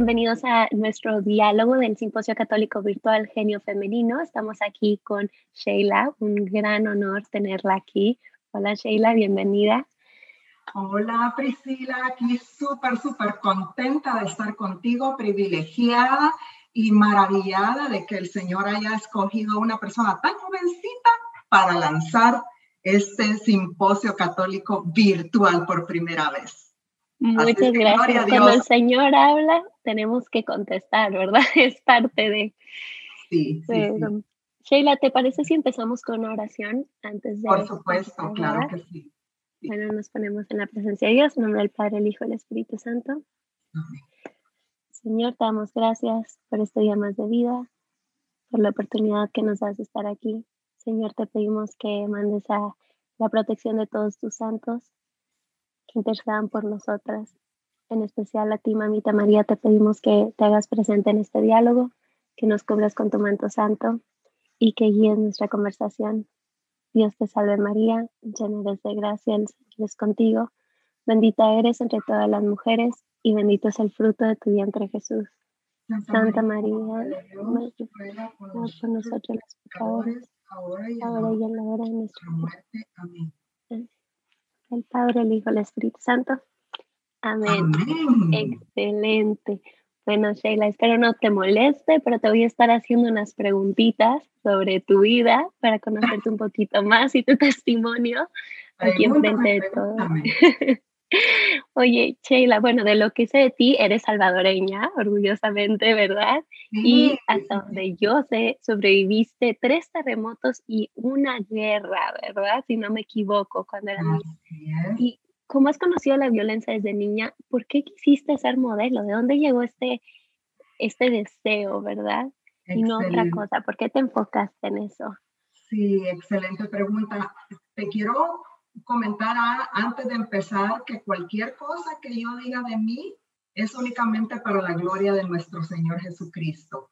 Bienvenidos a nuestro diálogo del Simposio Católico Virtual Genio Femenino. Estamos aquí con Sheila, un gran honor tenerla aquí. Hola Sheila, bienvenida. Hola Priscila, aquí súper, súper contenta de estar contigo, privilegiada y maravillada de que el Señor haya escogido una persona tan jovencita para lanzar este simposio católico virtual por primera vez. Muchas gracias. Cuando el Señor habla, tenemos que contestar, ¿verdad? Es parte de... Sí, sí, Sheila, ¿te parece si empezamos con una oración antes de... Por supuesto, claro que sí. Bueno, nos ponemos en la presencia de Dios, en nombre del Padre, el Hijo y el Espíritu Santo. Señor, te damos gracias por este día más de vida, por la oportunidad que nos das de estar aquí. Señor, te pedimos que mandes a la protección de todos tus santos, que intercedan por nosotras. En especial a ti, mamita María, te pedimos que te hagas presente en este diálogo, que nos cubras con tu manto santo y que guíes nuestra conversación. Dios te salve María, llena eres de gracia, el Señor es contigo. Bendita eres entre todas las mujeres y bendito es el fruto de tu vientre Jesús. Santa, María, ruega por nosotros los pecadores, ahora y, en la hora de nuestra muerte. Amén. El Padre, el Hijo, el Espíritu Santo. Amén. Excelente. Bueno, Sheila, espero no te moleste, pero te voy a estar haciendo unas preguntitas sobre tu vida para conocerte un poquito más y tu testimonio aquí enfrente de todos. Oye, Sheila, bueno, de lo que sé de ti, eres salvadoreña, orgullosamente, ¿verdad? Y hasta donde yo sé, sobreviviste tres terremotos y una guerra, ¿verdad? Si no me equivoco, cuando era niña. Y cómo has conocido la violencia desde niña, ¿por qué quisiste ser modelo? ¿De dónde llegó este, este deseo, verdad? Y no otra cosa, ¿por qué te enfocaste en eso? Sí, excelente pregunta. Te quiero comentar antes de empezar que cualquier cosa que yo diga de mí es únicamente para la gloria de nuestro Señor Jesucristo.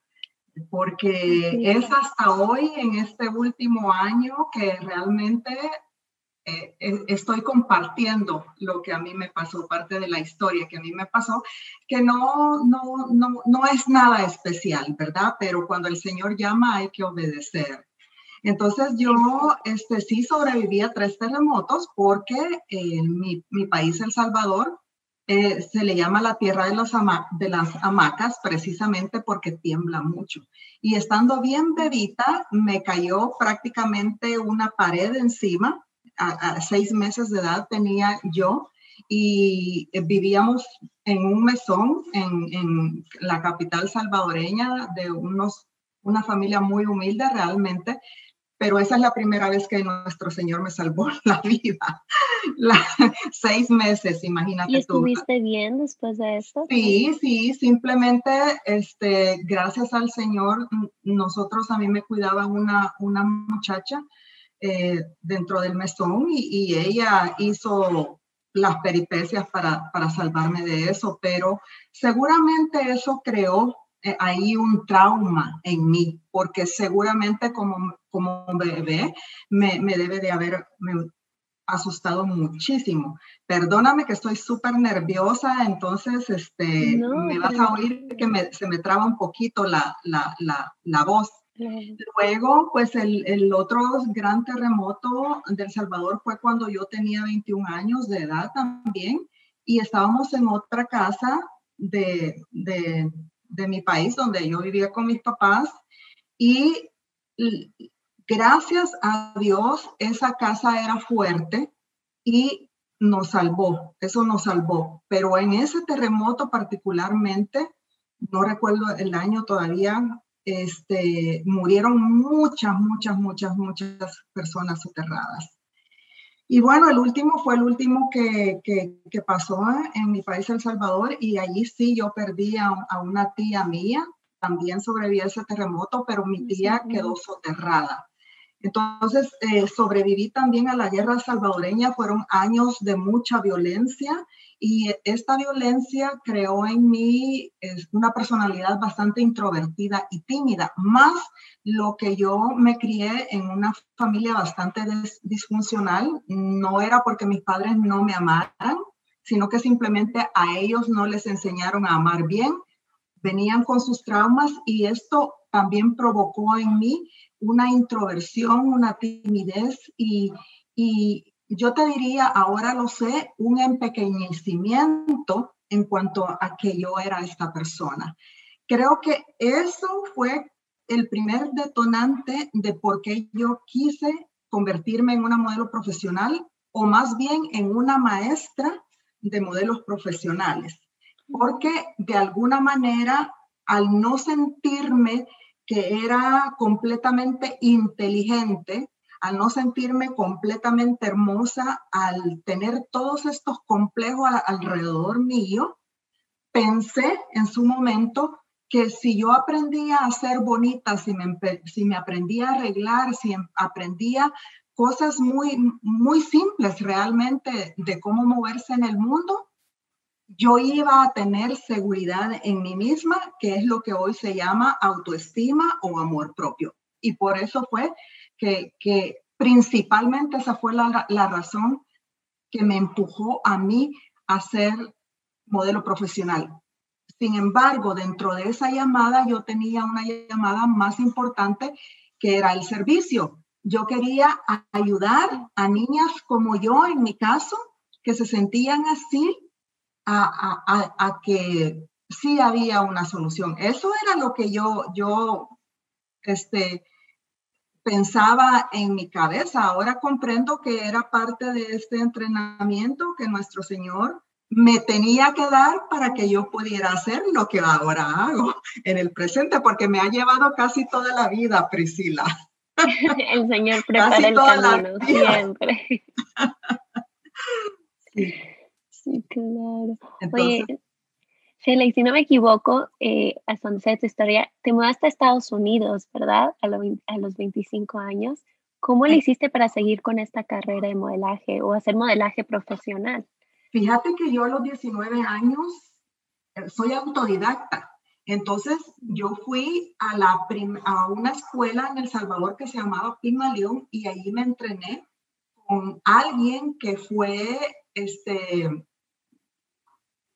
Porque es hasta hoy, en este último año, que realmente eh, estoy compartiendo lo que a mí me pasó, parte de la historia que a mí me pasó, que no, no, no, no es nada especial, ¿verdad? Pero cuando el Señor llama hay que obedecer. Entonces yo este, sí sobreviví a tres terremotos porque en mi, mi, país, El Salvador, eh, se le llama la tierra de, los de las hamacas precisamente porque tiembla mucho. Y estando bien bebita, me cayó prácticamente una pared encima. A, seis meses de edad tenía yo y eh, vivíamos en un mesón en, en la capital salvadoreña de unos, una familia muy humilde realmente pero esa es la primera vez que nuestro Señor me salvó la vida. seis meses, imagínate. ¿Y estuviste bien después de eso? Sí, sí, simplemente, este, gracias al Señor, nosotros, a mí me cuidaba una, una muchacha eh, dentro del mesón y, ella hizo las peripecias para, para salvarme de eso, pero seguramente eso creó eh, hay un trauma en mí, porque seguramente como, como bebé me, me debe de haber asustado muchísimo. Perdóname que estoy súper nerviosa, entonces este, me vas a oír que se me traba un poquito la, la, la, la voz. Luego, pues el, el, otro gran terremoto del Salvador fue cuando yo tenía 21 años de edad también y estábamos en otra casa de, de de mi país, donde yo vivía con mis papás. Y gracias a Dios, esa casa era fuerte y nos salvó, eso nos salvó. Pero en ese terremoto particularmente, no recuerdo el año todavía, este, murieron muchas, muchas, muchas, muchas personas soterradas. Y bueno, el último fue el último que, que, pasó en mi país, El Salvador, y allí sí yo perdí a, una tía mía, también sobrevivió ese terremoto, pero mi tía quedó soterrada. Entonces, eh, sobreviví también a la guerra salvadoreña, fueron años de mucha violencia y esta violencia creó en mí una personalidad bastante introvertida y tímida, más lo que yo me crié en una familia bastante disfuncional, no era porque mis padres no me amaran, sino que simplemente a ellos no les enseñaron a amar bien, venían con sus traumas y esto también provocó en mí una introversión, una timidez y, y yo te diría, ahora lo sé, un empequeñecimiento en cuanto a que yo era esta persona. Creo que eso fue el primer detonante de por qué yo quise convertirme en una modelo profesional o más bien en una maestra de modelos profesionales, porque de alguna manera, al no sentirme que era completamente inteligente, al no sentirme completamente hermosa, al tener todos estos complejos alrededor mío, pensé en su momento que si yo aprendía a ser bonita, si me, si me aprendía a arreglar, si em, aprendía cosas muy, muy simples realmente de cómo moverse en el mundo, yo iba a tener seguridad en mí misma, que es lo que hoy se llama autoestima o amor propio. Y por eso fue que, que principalmente esa fue la, la razón que me empujó a mí a ser modelo profesional. Sin embargo, dentro de esa llamada yo tenía una llamada más importante que era el servicio yo quería ayudar a niñas como yo, en mi caso, que se sentían así, a, que sí había una solución. Eso era lo que yo, yo este, pensaba en mi cabeza. Ahora comprendo que era parte de este entrenamiento que nuestro Señor me tenía que dar para que yo pudiera hacer lo que ahora hago en el presente, porque me ha llevado casi toda la vida, Priscila. el Señor prepara el camino siempre. sí. Claro. Oye, Shelley, si no me equivoco, eh, donde sé tu historia, te mudaste a Estados Unidos, ¿verdad? A, a los 25 años. ¿Cómo le hiciste para seguir con esta carrera de modelaje o hacer modelaje profesional? Fíjate que yo a los 19 años eh, soy autodidacta. Entonces yo fui a, la a una escuela en El Salvador que se llamaba Pima León y allí me entrené con alguien que fue este,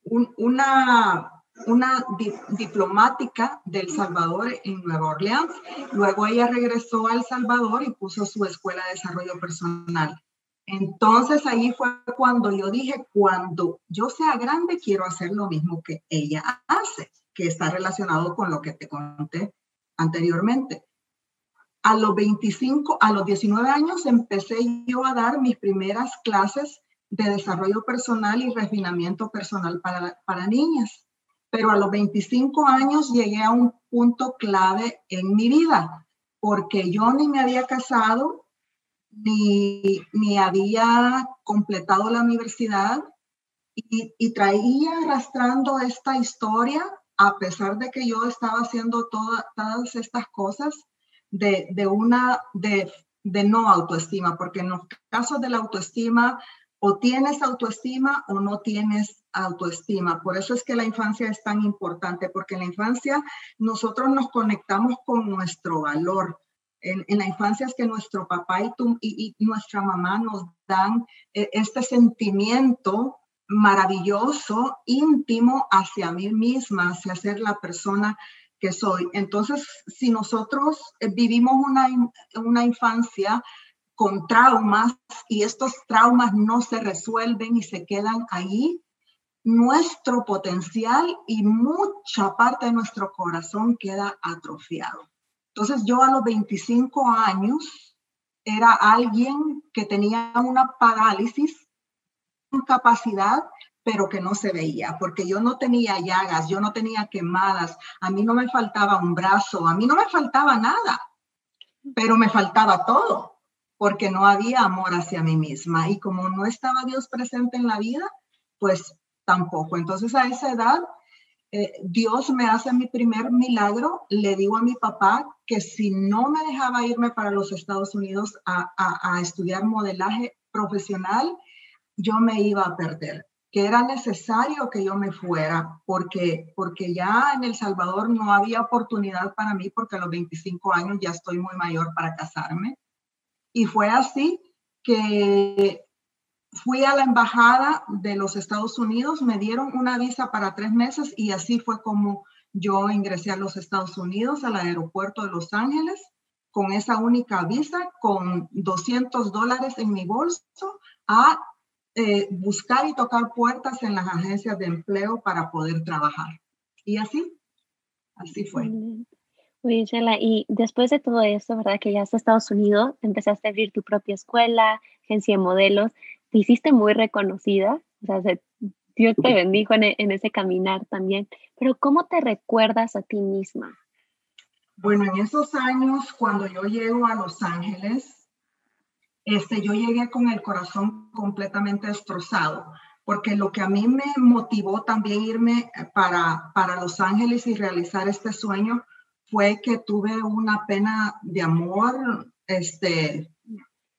una, una diplomática del Salvador en Nueva Orleans. Luego ella regresó a El Salvador y puso su escuela de desarrollo personal. Entonces ahí fue cuando yo dije, cuando yo sea grande quiero hacer lo mismo que ella hace que está relacionado con lo que te conté anteriormente. A los 25, a los 19 años empecé yo a dar mis primeras clases de desarrollo personal y refinamiento personal para, para niñas. Pero a los 25 años llegué a un punto clave en mi vida, porque yo ni me había casado, ni, ni había completado la universidad y, traía arrastrando esta historia a pesar de que yo estaba haciendo todas estas cosas de, una, de, de no autoestima, porque en los casos de la autoestima, o tienes autoestima o no tienes autoestima. Por eso es que la infancia es tan importante, porque en la infancia nosotros nos conectamos con nuestro valor. En, la infancia es que nuestro papá y, y, y nuestra mamá nos dan eh, este sentimiento maravilloso, íntimo hacia mí misma, hacia ser la persona que soy. Entonces, si nosotros eh, vivimos una, una infancia con traumas y estos traumas no se resuelven y se quedan ahí, nuestro potencial y mucha parte de nuestro corazón queda atrofiado. Entonces yo a los 25 años era alguien que tenía una parálisis capacidad, pero que no se veía, porque yo no tenía llagas, yo no tenía quemadas, a mí no me faltaba un brazo, a mí no me faltaba nada, pero me faltaba todo, porque no había amor hacia mí misma. Y como no estaba Dios presente en la vida, pues tampoco. Entonces a esa edad, eh, Dios me hace mi primer milagro, le digo a mi papá que si no me dejaba irme para los Estados Unidos a, a estudiar modelaje profesional, yo me iba a perder, que era necesario que yo me fuera, porque, porque ya en El Salvador no había oportunidad para mí, porque a los 25 años ya estoy muy mayor para casarme. Y fue así que fui a la embajada de los Estados Unidos, me dieron una visa para tres meses y así fue como yo ingresé a los Estados Unidos, al aeropuerto de Los Ángeles, con esa única visa, con 200 dólares en mi bolso, a eh, buscar y tocar puertas en las agencias de empleo para poder trabajar. Y así, así fue. Oye, Chela, y después de todo esto, ¿verdad? Que ya has Estados Unidos, empezaste a abrir tu propia escuela, agencia de modelos, te hiciste muy reconocida, o sea, Dios te bendijo en, en, ese caminar también, pero ¿cómo te recuerdas a ti misma? Bueno, en esos años, cuando yo llego a Los Ángeles, este, yo llegué con el corazón completamente destrozado, porque lo que a mí me motivó también irme para, para Los Ángeles y realizar este sueño fue que tuve una pena de amor este,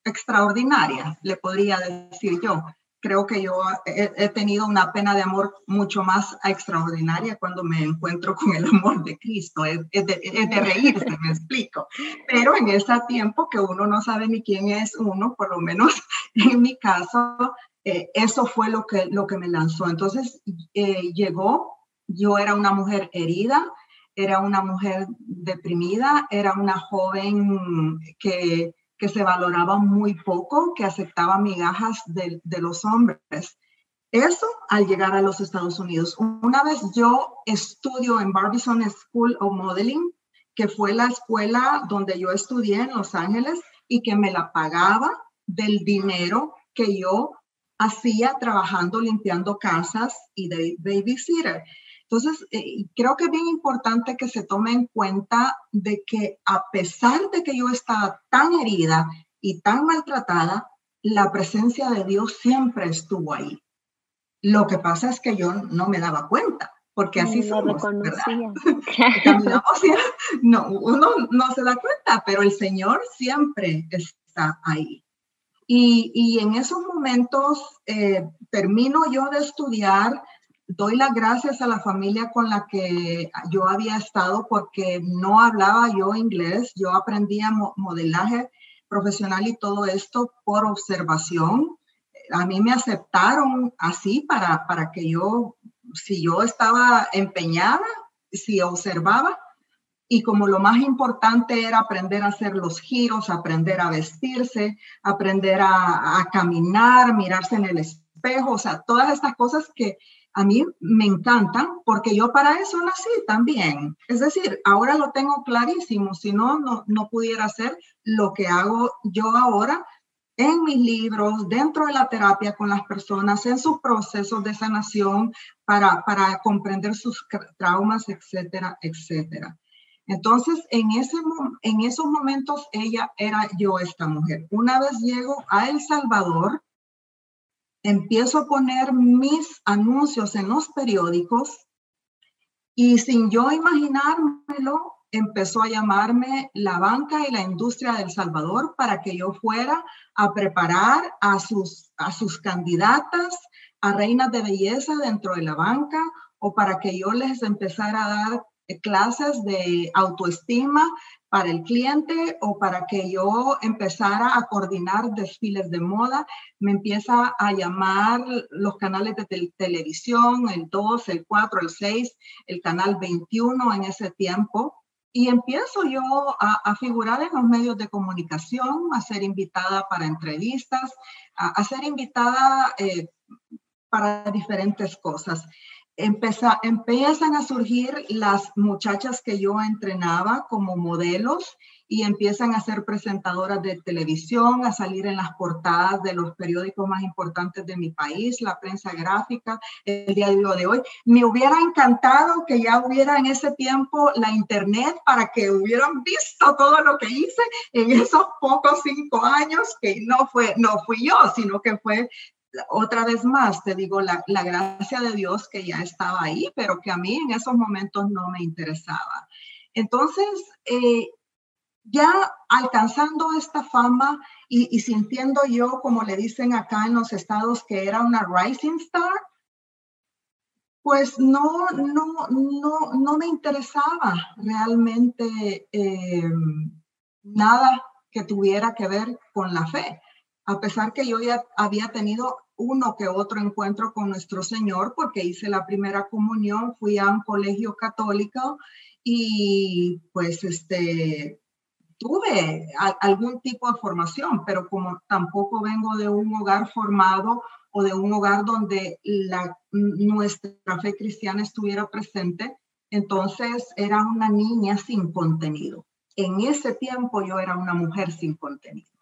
extraordinaria, le podría decir yo. Creo que yo he, tenido una pena de amor mucho más extraordinaria cuando me encuentro con el amor de Cristo. Es, de, reírse, me explico. Pero en ese tiempo que uno no sabe ni quién es uno, por lo menos en mi caso, eh, eso fue lo que, lo que me lanzó. Entonces eh, llegó, yo era una mujer herida, era una mujer deprimida, era una joven que que se valoraba muy poco, que aceptaba migajas de, de los hombres. Eso al llegar a los Estados Unidos. Una vez yo estudio en Barbizon School of Modeling, que fue la escuela donde yo estudié en Los Ángeles y que me la pagaba del dinero que yo hacía trabajando limpiando casas y de babysitter. Entonces, eh, creo que es bien importante que se tome en cuenta de que a pesar de que yo estaba tan herida y tan maltratada, la presencia de Dios siempre estuvo ahí. Lo que pasa es que yo no me daba cuenta, porque así no somos, no, uno no se da cuenta, pero el Señor siempre está ahí. Y, y en esos momentos eh, termino yo de estudiar doy las gracias a la familia con la que yo había estado porque no hablaba yo inglés, yo aprendía modelaje profesional y todo esto por observación. A mí me aceptaron así para, para que yo, si yo estaba empeñada, si observaba, y como lo más importante era aprender a hacer los giros, aprender a vestirse, aprender a, a caminar, mirarse en el espejo, o sea, todas estas cosas que a mí me encantan porque yo para eso nací también. Es decir, ahora lo tengo clarísimo, si no, no, pudiera hacer lo que hago yo ahora en mis libros, dentro de la terapia con las personas, en sus procesos de sanación para, para comprender sus traumas, etcétera, etcétera. Entonces, en, ese, en esos momentos, ella era yo esta mujer. Una vez llego a El Salvador, empiezo a poner mis anuncios en los periódicos y sin yo imaginármelo, empezó a llamarme la banca y la industria del Salvador para que yo fuera a preparar a sus, a sus candidatas a reinas de belleza dentro de la banca o para que yo les empezara a dar clases de autoestima para el cliente o para que yo empezara a coordinar desfiles de moda, me empieza a llamar los canales de televisión, el 2, el 4, el 6, el canal 21 en ese tiempo. Y empiezo yo a, figurar en los medios de comunicación, a ser invitada para entrevistas, a, ser invitada eh, para diferentes cosas empiezan a surgir las muchachas que yo entrenaba como modelos y empiezan a ser presentadoras de televisión, a salir en las portadas de los periódicos más importantes de mi país, la prensa gráfica, el diario de hoy. Me hubiera encantado que ya hubiera en ese tiempo la internet para que hubieran visto todo lo que hice en esos pocos cinco años, que no fue, no fui yo, sino que fue otra vez más, te digo, la, gracia de Dios que ya estaba ahí, pero que a mí en esos momentos no me interesaba. Entonces, eh, ya alcanzando esta fama y, sintiendo yo, como le dicen acá en los estados, que era una rising star, pues no, no, no, no me interesaba realmente eh, nada que tuviera que ver con la fe a pesar que yo ya había tenido uno que otro encuentro con nuestro Señor, porque hice la primera comunión, fui a un colegio católico y pues este, tuve algún tipo de formación, pero como tampoco vengo de un hogar formado o de un hogar donde la, nuestra fe cristiana estuviera presente, entonces era una niña sin contenido. En ese tiempo yo era una mujer sin contenido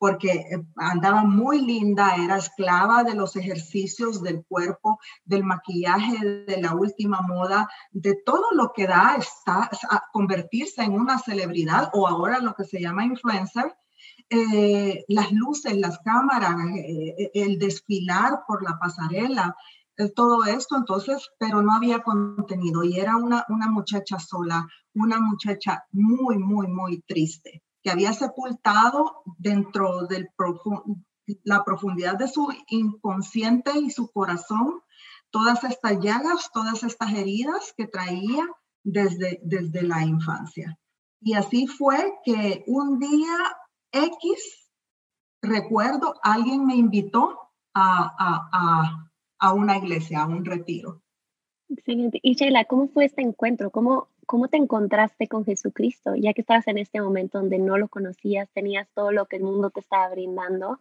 porque eh, andaba muy linda, era esclava de los ejercicios del cuerpo, del maquillaje, de la última moda, de todo lo que da está a convertirse en una celebridad o ahora lo que se llama influencer. Eh, las luces, las cámaras, eh, el desfilar por la pasarela, todo esto, entonces, pero no había contenido y era una, una muchacha sola, una muchacha muy, muy, muy triste que había sepultado dentro de la profundidad de su inconsciente y su corazón todas estas llagas, todas estas heridas que traía desde, desde la infancia. Y así fue que un día X, recuerdo, alguien me invitó a, a, a, una iglesia, a un retiro. Excelente. Y Sheila, ¿cómo fue este encuentro? ¿Cómo, ¿Cómo te encontraste con Jesucristo? Ya que estabas en este momento donde no lo conocías, tenías todo lo que el mundo te estaba brindando,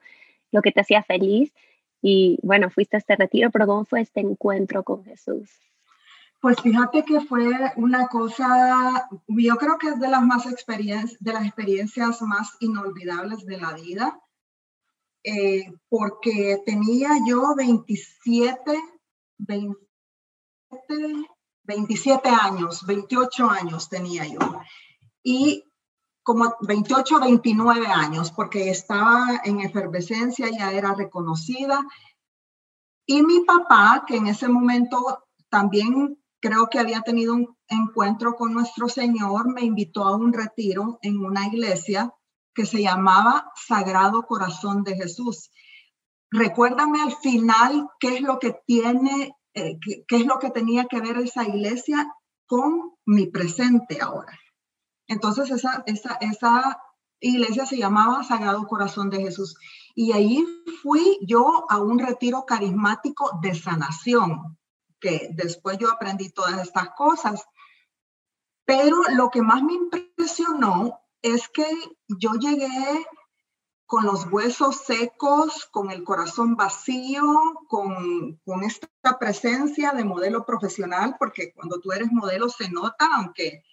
lo que te hacía feliz, y bueno, fuiste a este retiro, pero ¿cómo fue este encuentro con Jesús? Pues fíjate que fue una cosa, yo creo que es de las más experiencias, de las experiencias más inolvidables de la vida, eh, porque tenía yo 27, 27, 27 años, 28 años tenía yo. Y como 28, 29 años, porque estaba en efervescencia, ya era reconocida. Y mi papá, que en ese momento también creo que había tenido un encuentro con nuestro Señor, me invitó a un retiro en una iglesia que se llamaba Sagrado Corazón de Jesús. Recuérdame al final qué es lo que tiene eh, qué, es lo que tenía que ver esa iglesia con mi presente ahora. Entonces esa, esa, esa iglesia se llamaba Sagrado Corazón de Jesús. Y ahí fui yo a un retiro carismático de sanación, que después yo aprendí todas estas cosas. Pero lo que más me impresionó es que yo llegué con los huesos secos, con el corazón vacío, con, con, esta presencia de modelo profesional, porque cuando tú eres modelo se nota, aunque,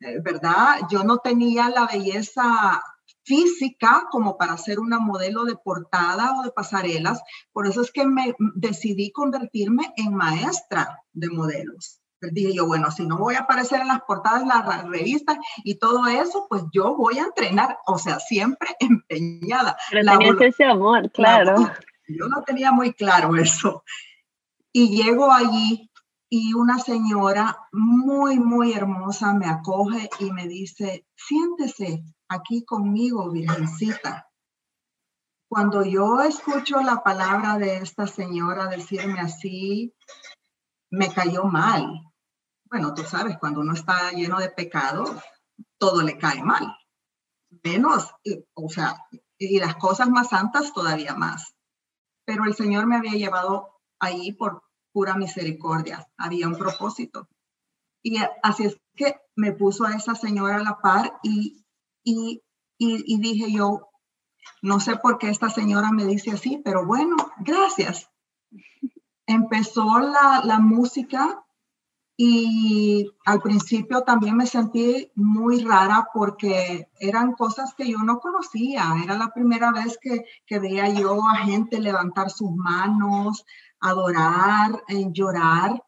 eh, ¿verdad? Yo no tenía la belleza física como para ser una modelo de portada o de pasarelas, por eso es que me decidí convertirme en maestra de modelos dije yo, bueno, si no voy a aparecer en las portadas de las revistas y todo eso, pues yo voy a entrenar, o sea, siempre empeñada. Pero tenías ese amor, claro. yo no tenía muy claro eso. Y llego allí y una señora muy, muy hermosa me acoge y me dice, siéntese aquí conmigo, Virgencita. Cuando yo escucho la palabra de esta señora decirme así, me cayó mal. Bueno, tú sabes, cuando uno está lleno de pecado, todo le cae mal. Menos, o sea, y las cosas más santas todavía más. Pero el Señor me había llevado ahí por pura misericordia. Había un propósito. Y así es que me puso a esa señora a la par y, y, y, dije yo, no sé por qué esta señora me dice así, pero bueno, gracias empezó la, la música y al principio también me sentí muy rara porque eran cosas que yo no conocía. Era la primera vez que, que veía yo a gente levantar sus manos, adorar, eh, llorar.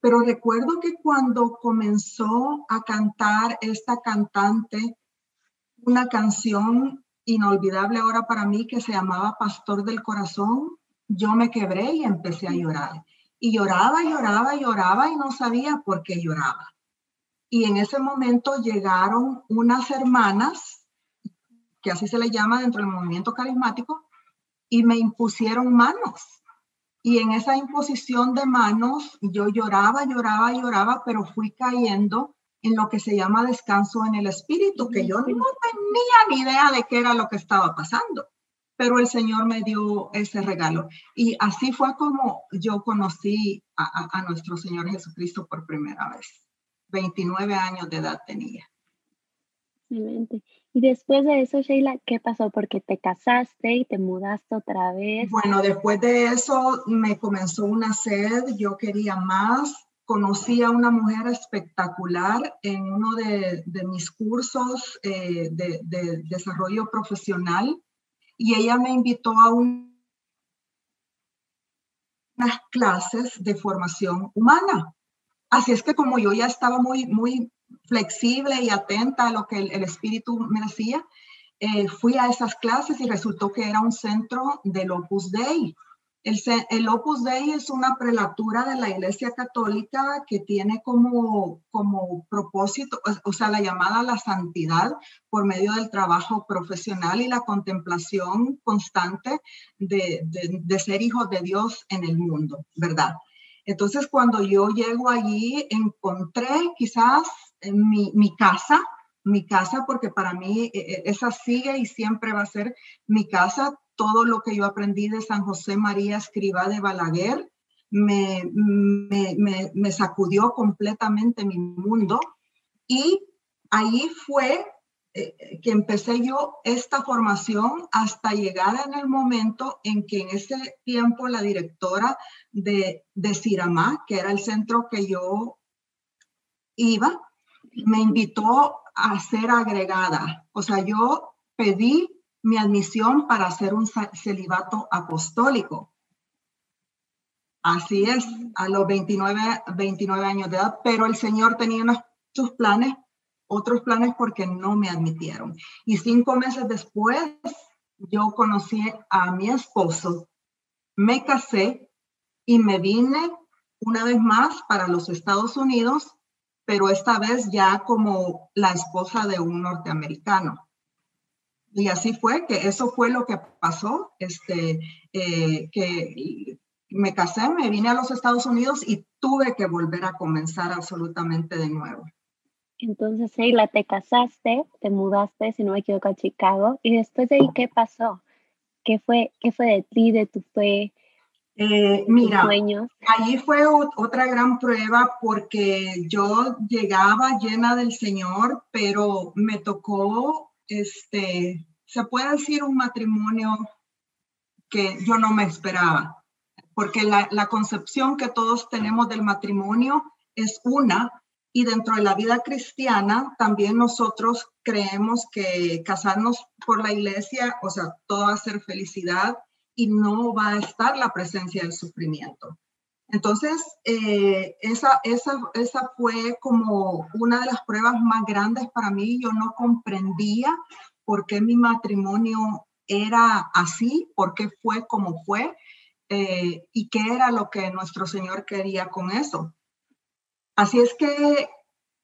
Pero recuerdo que cuando comenzó a cantar esta cantante una canción inolvidable ahora para mí que se llamaba Pastor del Corazón, yo me quebré y empecé a llorar. Y lloraba, lloraba, lloraba y no sabía por qué lloraba. Y en ese momento llegaron unas hermanas, que así se le llama dentro del movimiento carismático, y me impusieron manos. Y en esa imposición de manos yo lloraba, lloraba, lloraba, pero fui cayendo en lo que se llama descanso en el espíritu, que yo no tenía ni idea de qué era lo que estaba pasando pero el Señor me dio ese regalo. Y así fue como yo conocí a, nuestro Señor Jesucristo por primera vez. 29 años de edad tenía. Excelente. Y después de eso, Sheila, ¿qué pasó? Porque te casaste y te mudaste otra vez. Bueno, después de eso me comenzó una sed, yo quería más. Conocí a una mujer espectacular en uno de, mis cursos eh, de, de, desarrollo profesional y ella me invitó a unas clases de formación humana. Así es que como yo ya estaba muy, muy flexible y atenta a lo que el, espíritu me decía, eh, fui a esas clases y resultó que era un centro del Opus Dei. El, Opus Dei es una prelatura de la Iglesia Católica que tiene como, como propósito, o sea, la llamada a la santidad por medio del trabajo profesional y la contemplación constante de, de, ser hijos de Dios en el mundo, ¿verdad? Entonces, cuando yo llego allí, encontré quizás mi, mi casa, mi casa, porque para mí e, e, esa sigue y siempre va a ser mi casa todo lo que yo aprendí de San José María Escriba de Balaguer me, sacudió completamente mi mundo y ahí fue eh, que empecé yo esta formación hasta llegar en el momento en que en ese tiempo la directora de, de que era el centro que yo iba, me invitó a ser agregada. O sea, yo pedí mi admisión para hacer un celibato apostólico. Así es, a los 29, 29 años de edad, pero el Señor tenía sus planes, otros planes porque no me admitieron. Y cinco meses después, yo conocí a mi esposo, me casé y me vine una vez más para los Estados Unidos, pero esta vez ya como la esposa de un norteamericano. Y así fue, que eso fue lo que pasó, este, eh, que me casé, me vine a los Estados Unidos y tuve que volver a comenzar absolutamente de nuevo. Entonces, Sheila, te casaste, te mudaste, si no me equivoco, a Chicago, y después de ahí, ¿qué pasó? ¿Qué fue, qué fue de ti, de tu fe? Eh, mira, ahí fue otra gran prueba porque yo llegaba llena del Señor, pero me tocó este, se puede decir un matrimonio que yo no me esperaba, porque la, concepción que todos tenemos del matrimonio es una, y dentro de la vida cristiana también nosotros creemos que casarnos por la iglesia, o sea, todo va a ser felicidad y no va a estar la presencia del sufrimiento. Entonces, eh, esa, esa, esa fue como una de las pruebas más grandes para mí. Yo no comprendía por qué mi matrimonio era así, por qué fue como fue eh, y qué era lo que nuestro Señor quería con eso. Así es que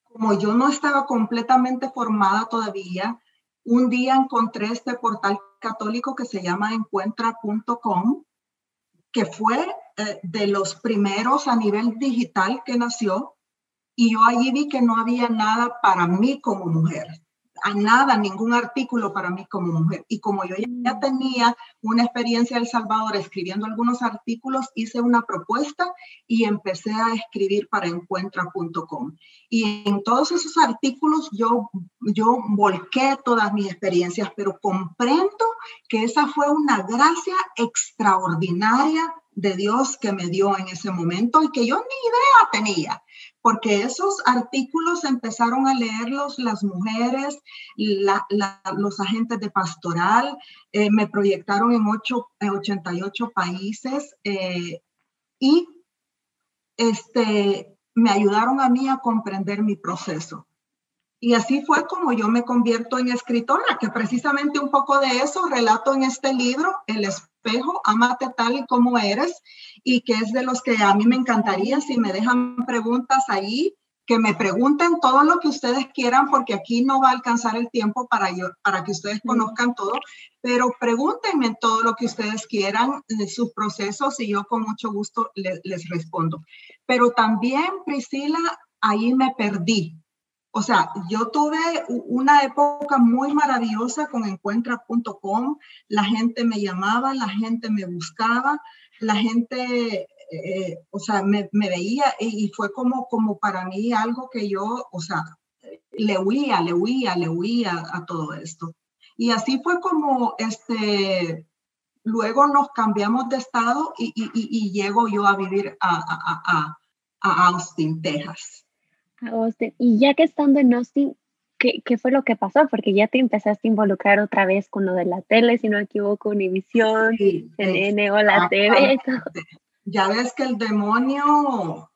como yo no estaba completamente formada todavía, un día encontré este portal católico que se llama encuentra.com, que fue eh, de los primeros a nivel digital que nació y yo allí vi que no había nada para mí como mujer, a nada, ningún artículo para mí como mujer. Y como yo ya tenía una experiencia en El Salvador escribiendo algunos artículos, hice una propuesta y empecé a escribir para encuentra.com. Y en todos esos artículos yo, yo volqué todas mis experiencias, pero comprendo que esa fue una gracia extraordinaria de Dios que me dio en ese momento y que yo ni idea tenía, porque esos artículos empezaron a leerlos las mujeres, los agentes de pastoral, eh, me proyectaron en, ocho, 88 países eh, y este, me ayudaron a mí a comprender mi proceso. Y así fue como yo me convierto en escritora, que precisamente un poco de eso relato en este libro, El espejo, amate tal y como eres, y que es de los que a mí me encantaría, si me dejan preguntas ahí, que me pregunten todo lo que ustedes quieran, porque aquí no va a alcanzar el tiempo para, yo, para que ustedes conozcan todo, pero pregúntenme todo lo que ustedes quieran de sus procesos y yo con mucho gusto les respondo. Pero también, Priscila, ahí me perdí O sea, yo tuve una época muy maravillosa con encuentra.com. La gente me llamaba, la gente me buscaba, la gente, eh, o sea, me, veía y, fue como, como para mí algo que yo, o sea, le huía, le huía, le huía a todo esto. Y así fue como, este, luego nos cambiamos de estado y, y, llego yo a vivir a, Austin, Texas. Y ya que estando en Austin, ¿qué, ¿qué, fue lo que pasó? Porque ya te empezaste a involucrar otra vez con lo de la tele, si no me equivoco, Univisión, sí, CNN o la TV. Ya ves que el demonio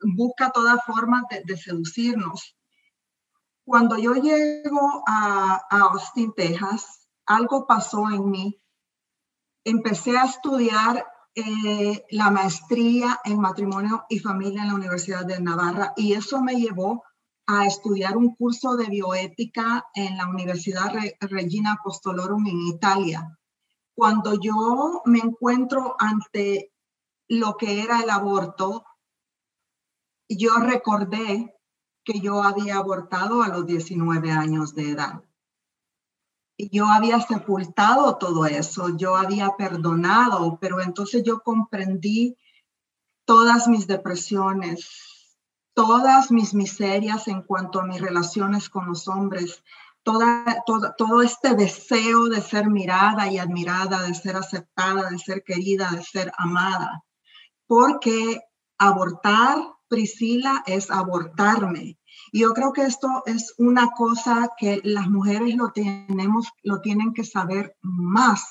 busca todas formas de, de, seducirnos. Cuando yo llego a, a Austin, Texas, algo pasó en mí. Empecé a estudiar eh, la maestría en matrimonio y familia en la Universidad de Navarra y eso me llevó a estudiar un curso de bioética en la Universidad Regina Apostolorum en Italia. Cuando yo me encuentro ante lo que era el aborto, yo recordé que yo había abortado a los 19 años de edad yo había sepultado todo eso, yo había perdonado, pero entonces yo comprendí todas mis depresiones, todas mis miserias en cuanto a mis relaciones con los hombres, toda, todo este deseo de ser mirada y admirada, de ser aceptada, de ser querida, de ser amada. Porque abortar, Priscila, es abortarme. Y yo creo que esto es una cosa que las mujeres lo tenemos, lo tienen que saber más.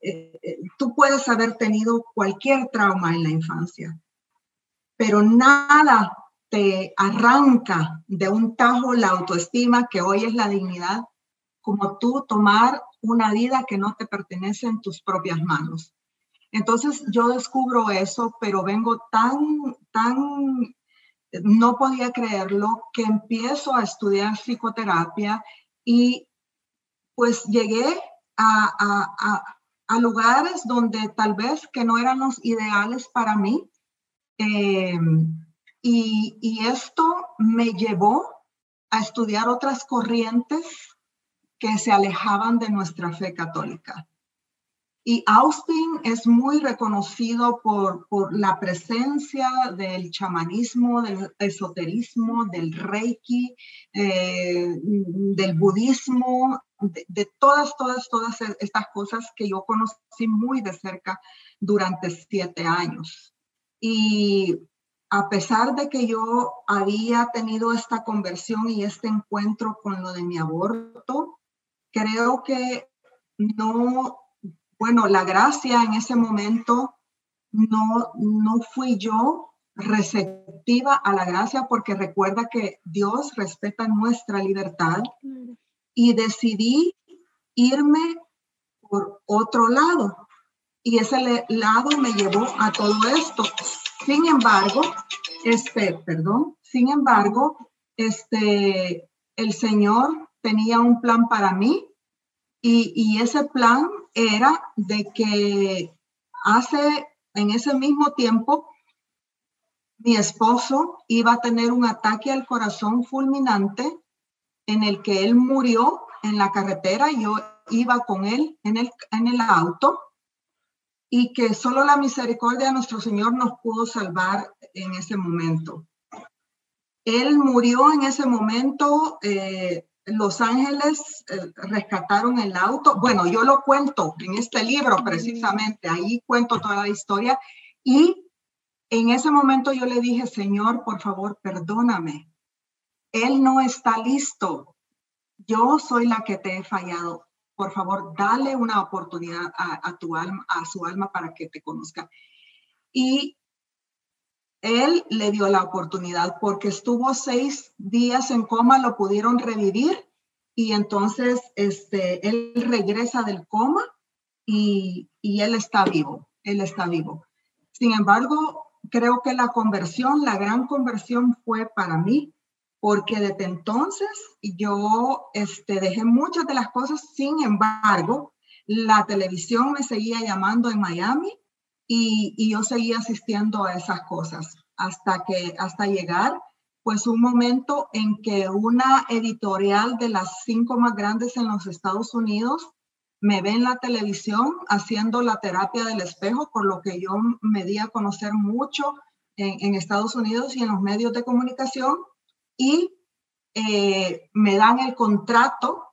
Eh, eh, tú puedes haber tenido cualquier trauma en la infancia, pero nada te arranca de un tajo la autoestima, que hoy es la dignidad, como tú tomar una vida que no te pertenece en tus propias manos. Entonces yo descubro eso, pero vengo tan, tan no podía creerlo, que empiezo a estudiar psicoterapia y pues llegué a, lugares donde tal vez que no eran los ideales para mí. Em, y, y esto me llevó a estudiar otras corrientes que se alejaban de nuestra fe católica. Y Austin es muy reconocido por, por la presencia del chamanismo, del esoterismo, del reiki, eh, del budismo, de, todas, todas, todas estas cosas que yo conocí muy de cerca durante siete años. Y a pesar de que yo había tenido esta conversión y este encuentro con lo de mi aborto, creo que no bueno, la gracia en ese momento no, no fui yo receptiva a la gracia porque recuerda que Dios respeta nuestra libertad y decidí irme por otro lado. Y ese lado me llevó a todo esto. Sin embargo, este, perdón, sin embargo, este, el Señor tenía un plan para mí y, ese plan era de que hace, en ese mismo tiempo, mi esposo iba a tener un ataque al corazón fulminante en el que él murió en la carretera yo iba con él en el, en el auto y que solo la misericordia de nuestro Señor nos pudo salvar en ese momento. Él murió en ese momento eh, los Ángeles eh, rescataron el auto. Bueno, yo lo cuento en este libro precisamente, ahí cuento toda la historia. Y en ese momento yo le dije, Señor, por favor, perdóname. Él no está listo. Yo soy la que te he fallado. Por favor, dale una oportunidad a, a tu alma, a su alma para que te conozca. Y él le dio la oportunidad porque estuvo seis días en coma, lo pudieron revivir y entonces este, él regresa del coma y, y él está vivo, él está vivo. Sin embargo, creo que la conversión, la gran conversión fue para mí, porque desde entonces yo este, dejé muchas de las cosas, sin embargo, la televisión me seguía llamando en Miami y, yo seguía asistiendo a esas cosas hasta que hasta llegar pues un momento en que una editorial de las cinco más grandes en los Estados Unidos me ve en la televisión haciendo la terapia del espejo, por lo que yo me di a conocer mucho en, Estados Unidos y en los medios de comunicación, y eh, me dan el contrato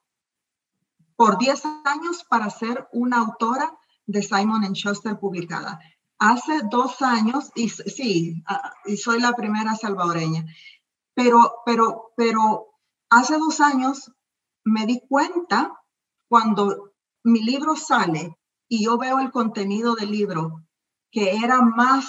por 10 años para ser una autora de Simon Schuster publicada. Hace dos años, y sí, ah, y soy la primera salvadoreña, pero, pero, pero hace dos años me di cuenta cuando mi libro sale y yo veo el contenido del libro que era más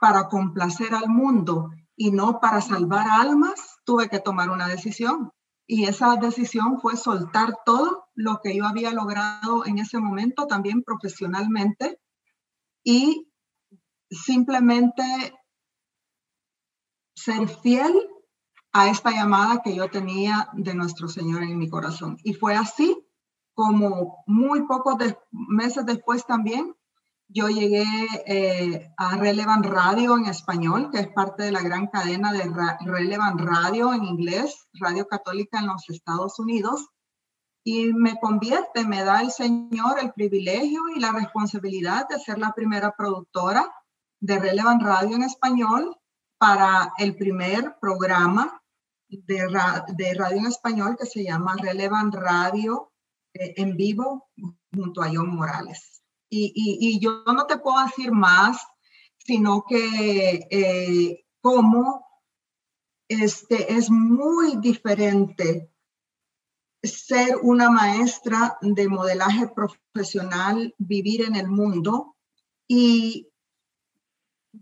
para complacer al mundo y no para salvar almas, tuve que tomar una decisión. Y esa decisión fue soltar todo lo que yo había logrado en ese momento, también profesionalmente, y simplemente ser fiel a esta llamada que yo tenía de nuestro Señor en mi corazón. Y fue así como muy pocos meses después también, yo llegué eh, a Relevant Radio en español, que es parte de la gran cadena de Relevant Radio en inglés, Radio Católica en los Estados Unidos, y me convierte, me da el Señor el privilegio y la responsabilidad de ser la primera productora de Relevant Radio en español para el primer programa de, radio en español que se llama Relevant Radio eh, en vivo junto a John Morales. Y, yo no te puedo decir más, sino que eh, como este, es muy diferente ser una maestra de modelaje profesional, vivir en el mundo y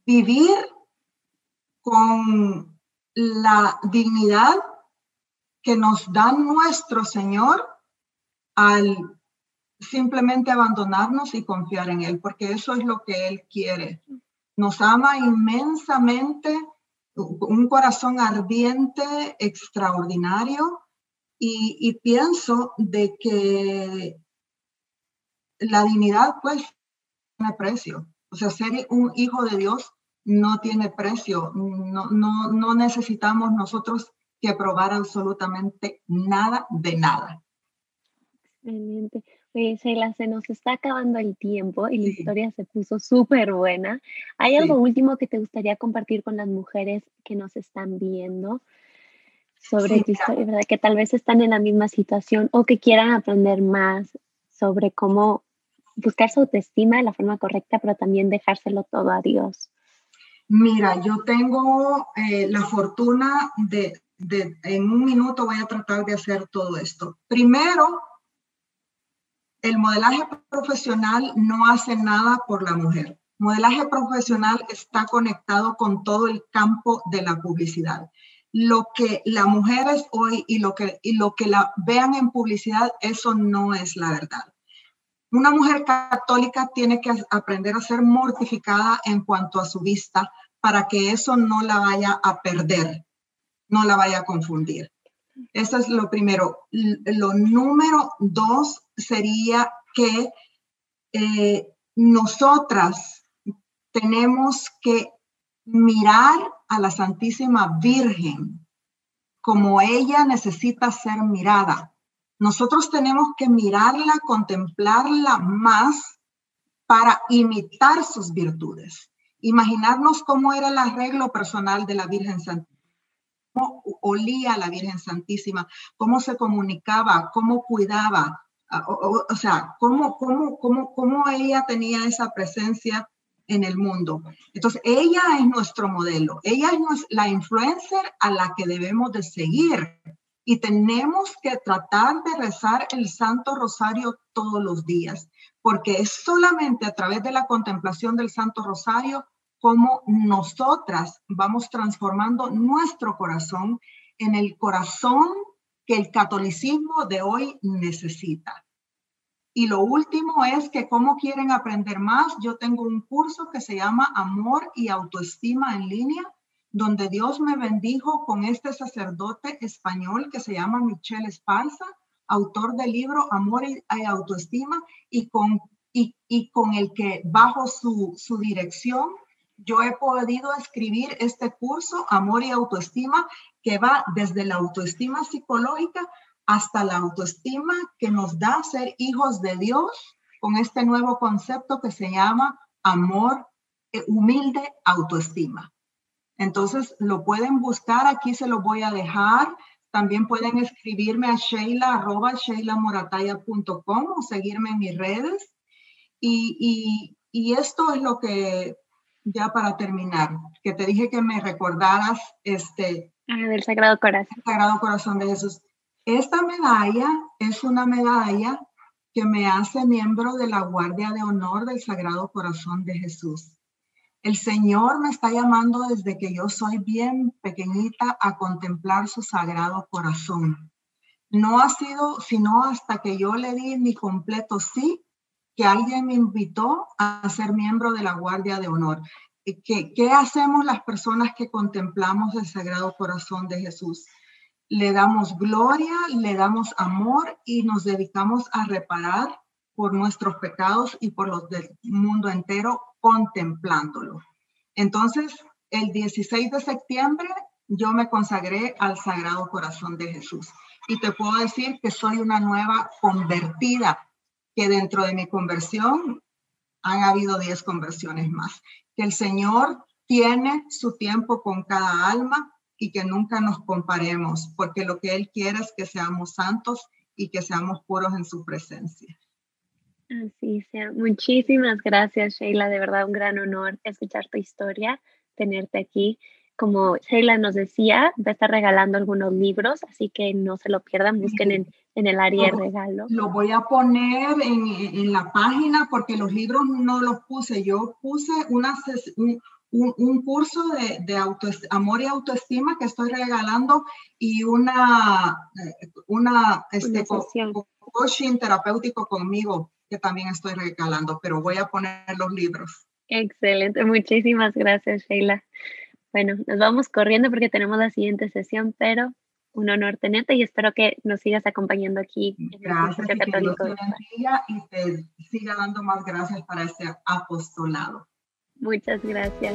vivir con la dignidad que nos da nuestro Señor al simplemente abandonarnos y confiar en Él, porque eso es lo que Él quiere. Nos ama inmensamente, un corazón ardiente, extraordinario, y, pienso de que la dignidad pues tiene precio. O sea, ser un hijo de Dios no tiene precio. No, no, no necesitamos nosotros que probar absolutamente nada de nada. Excelente. Oye, Sheila, se nos está acabando el tiempo y la historia se puso súper buena. ¿Hay algo último que te gustaría compartir con las mujeres que nos están viendo sobre tu historia, ¿verdad? Que tal vez están en la misma situación o que quieran aprender más sobre cómo buscar su autoestima de la forma correcta, pero también dejárselo todo a Dios. Mira, yo tengo eh, la fortuna de, de, en un minuto voy a tratar de hacer todo esto. Primero, el modelaje profesional no hace nada por la mujer. Modelaje profesional está conectado con todo el campo de la publicidad. Lo que la mujer es hoy y lo que, y lo que la vean en publicidad, eso no es la verdad. Una mujer católica tiene que aprender a ser mortificada en cuanto a su vista para que eso no la vaya a perder, no la vaya a confundir. Eso es lo primero. Lo número dos sería que eh, nosotras tenemos que mirar a la Santísima Virgen como ella necesita ser mirada. Nosotros tenemos que mirarla, contemplarla más para imitar sus virtudes. Imaginarnos cómo era el arreglo personal de la Virgen Santísima, cómo olía la Virgen Santísima, cómo se comunicaba, cómo cuidaba, o, sea, cómo, cómo, cómo, cómo ella tenía esa presencia en el mundo. Entonces, ella es nuestro modelo, ella es la influencer a la que debemos de seguir y tenemos que tratar de rezar el Santo Rosario todos los días, porque es solamente a través de la contemplación del Santo Rosario como nosotras vamos transformando nuestro corazón en el corazón que el catolicismo de hoy necesita. Y lo último es que cómo quieren aprender más, yo tengo un curso que se llama Amor y Autoestima en línea donde Dios me bendijo con este sacerdote español que se llama Michel Esparza, autor del libro Amor y Autoestima, y con, y, con el que bajo su, su dirección yo he podido escribir este curso, Amor y Autoestima, que va desde la autoestima psicológica hasta la autoestima que nos da ser hijos de Dios con este nuevo concepto que se llama amor eh, humilde autoestima. Entonces lo pueden buscar, aquí se lo voy a dejar. También pueden escribirme a sheila arroba sheilamorataya.com o seguirme en mis redes. Y, y, esto es lo que, ya para terminar, que te dije que me recordaras este... Ah, del Sagrado Corazón. Sagrado Corazón de Jesús. Esta medalla es una medalla que me hace miembro de la Guardia de Honor del Sagrado Corazón de Jesús. El Señor me está llamando desde que yo soy bien pequeñita a contemplar su sagrado corazón. No ha sido sino hasta que yo le di mi completo sí que alguien me invitó a ser miembro de la Guardia de Honor. ¿Qué, qué hacemos las personas que contemplamos el Sagrado Corazón de Jesús? Le damos gloria, le damos amor y nos dedicamos a reparar por nuestros pecados y por los del mundo entero contemplándolo. Entonces, el 16 de septiembre yo me consagré al Sagrado Corazón de Jesús. Y te puedo decir que soy una nueva convertida, que dentro de mi conversión han habido 10 conversiones más. Que el Señor tiene su tiempo con cada alma y que nunca nos comparemos, porque lo que Él quiere es que seamos santos y que seamos puros en su presencia. Así sea. Muchísimas gracias, Sheila. De verdad, un gran honor escuchar tu historia, tenerte aquí. Como Sheila nos decía, va a estar regalando algunos libros, así que no se lo pierdan, busquen en, en el área de regalo. Lo voy a poner en, en, la página porque los libros no los puse. Yo puse una, un, un, curso de, de amor y autoestima que estoy regalando y una, eh, una, este, coaching terapéutico conmigo que también estoy regalando, pero voy a poner los libros. Excelente, muchísimas gracias, Sheila. Bueno, nos vamos corriendo porque tenemos la siguiente sesión, pero un honor tenerte y espero que nos sigas acompañando aquí en gracias, el Católico. y te siga dando más gracias para este apostolado. Muchas gracias.